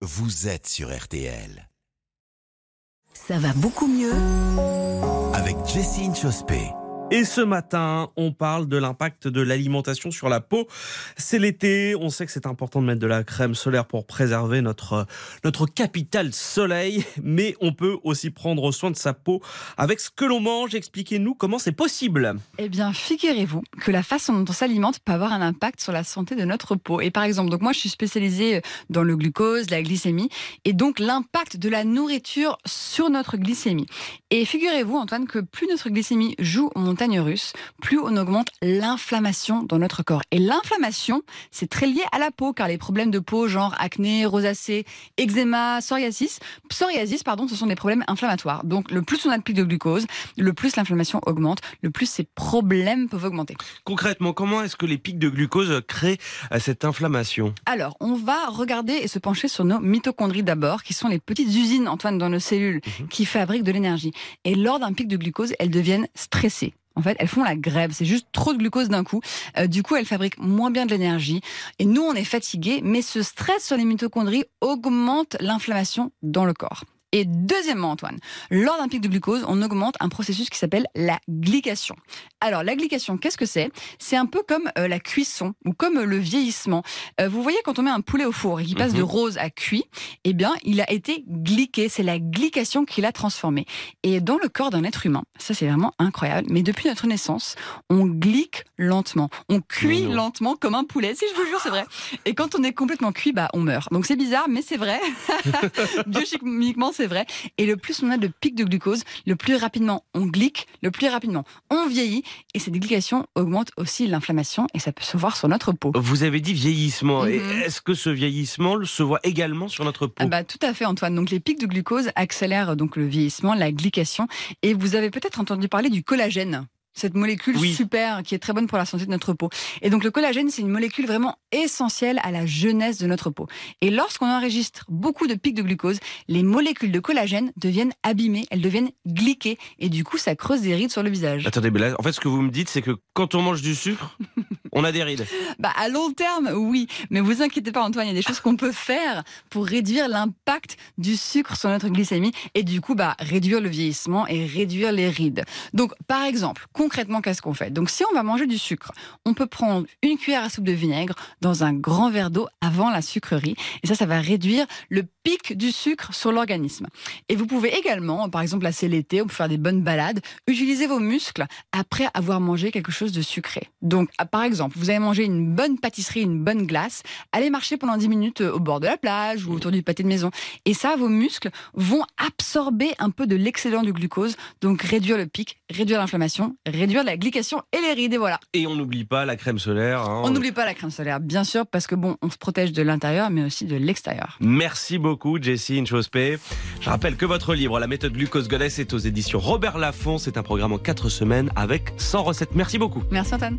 vous êtes sur RTL. Ça va beaucoup mieux Avec Jessine Chospé. Et ce matin, on parle de l'impact de l'alimentation sur la peau. C'est l'été, on sait que c'est important de mettre de la crème solaire pour préserver notre, notre capital soleil, mais on peut aussi prendre soin de sa peau avec ce que l'on mange. Expliquez-nous comment c'est possible. Eh bien, figurez-vous que la façon dont on s'alimente peut avoir un impact sur la santé de notre peau. Et par exemple, donc moi, je suis spécialisée dans le glucose, la glycémie, et donc l'impact de la nourriture sur notre glycémie. Et figurez-vous, Antoine, que plus notre glycémie joue en plus on augmente l'inflammation dans notre corps. Et l'inflammation, c'est très lié à la peau, car les problèmes de peau, genre acné, rosacée, eczéma, psoriasis, psoriasis, pardon, ce sont des problèmes inflammatoires. Donc, le plus on a de pic de glucose, le plus l'inflammation augmente, le plus ces problèmes peuvent augmenter. Concrètement, comment est-ce que les pics de glucose créent euh, cette inflammation? Alors, on va regarder et se pencher sur nos mitochondries d'abord, qui sont les petites usines, Antoine, dans nos cellules, Mhm. qui fabriquent de l'énergie. Et lors d'un pic de glucose, elles deviennent stressées. En fait, elles font la grève. C'est juste trop de glucose d'un coup. Euh, du coup, elles fabriquent moins bien de l'énergie. Et nous, on est fatigués. Mais ce stress sur les mitochondries augmente l'inflammation dans le corps. Et deuxièmement, Antoine, lors d'un pic de glucose, on augmente un processus qui s'appelle la glycation. Alors, la glycation, qu'est-ce que c'est? C'est un peu comme euh, la cuisson ou comme euh, le vieillissement. Euh, vous voyez, quand on met un poulet au four et qu'il passe Mhm. de rose à cuit, eh bien, il a été glyqué. C'est la glycation qui l'a transformé. Et dans le corps d'un être humain, ça c'est vraiment incroyable, mais depuis notre naissance, on glyque lentement. On cuit non. lentement comme un poulet. Si je vous jure, c'est vrai. Et quand on est complètement cuit, bah, on meurt. Donc c'est bizarre, mais c'est vrai. Biochimiquement, c'est vrai. Et le plus on a de pics de glucose, le plus rapidement on glyque, le plus rapidement on vieillit. Et cette glycation augmente aussi l'inflammation et ça peut se voir sur notre peau. Vous avez dit vieillissement. Mhm. est-ce que ce vieillissement se voit également sur notre peau? Ah bah, tout à fait Antoine. Donc les pics de glucose accélèrent donc le vieillissement, la glycation et vous avez peut-être entendu parler du collagène. Cette molécule Oui. super qui est très bonne pour la santé de notre peau. Et donc le collagène, c'est une molécule vraiment essentielle à la jeunesse de notre peau. Et lorsqu'on enregistre beaucoup de pics de glucose, les molécules de collagène deviennent abîmées, elles deviennent glyquées et du coup ça creuse des rides sur le visage. Attendez, mais là, en fait, ce que vous me dites, c'est que quand on mange du sucre, on a des rides. Bah, à long terme, oui. Mais vous inquiétez pas, Antoine, il y a des choses qu'on peut faire pour réduire l'impact du sucre sur notre glycémie et du coup, bah, réduire le vieillissement et réduire les rides. Donc, par exemple, concrètement, qu'est-ce qu'on fait? Donc, si on va manger du sucre, on peut prendre une cuillère à soupe de vinaigre dans un grand verre d'eau avant la sucrerie. Et ça, ça va réduire le pic du sucre sur l'organisme. Et vous pouvez également, par exemple, là, c'est l'été, on peut faire des bonnes balades, utiliser vos muscles après avoir mangé quelque chose de sucré. Donc, ah, par exemple, vous avez mangé une bonne pâtisserie, une bonne glace, allez marcher pendant 10 minutes euh, au bord de la plage ou autour du pâté de maison. Et ça, vos muscles vont absorber un peu de l'excédent du glucose, donc réduire le pic, réduire l'inflammation, réduire la glycation et les rides. Et voilà. Et on n'oublie pas la crème solaire. hein. On n'oublie pas la crème solaire, bien sûr, parce que bon, on se protège de l'intérieur, mais aussi de l'extérieur. Merci beaucoup, Jessie Inchospé. Je rappelle que votre livre, La méthode glucose goddess, est aux éditions Robert Laffont. C'est un programme en 4 semaines avec 100 recettes. Merci beaucoup. Merci Antoine.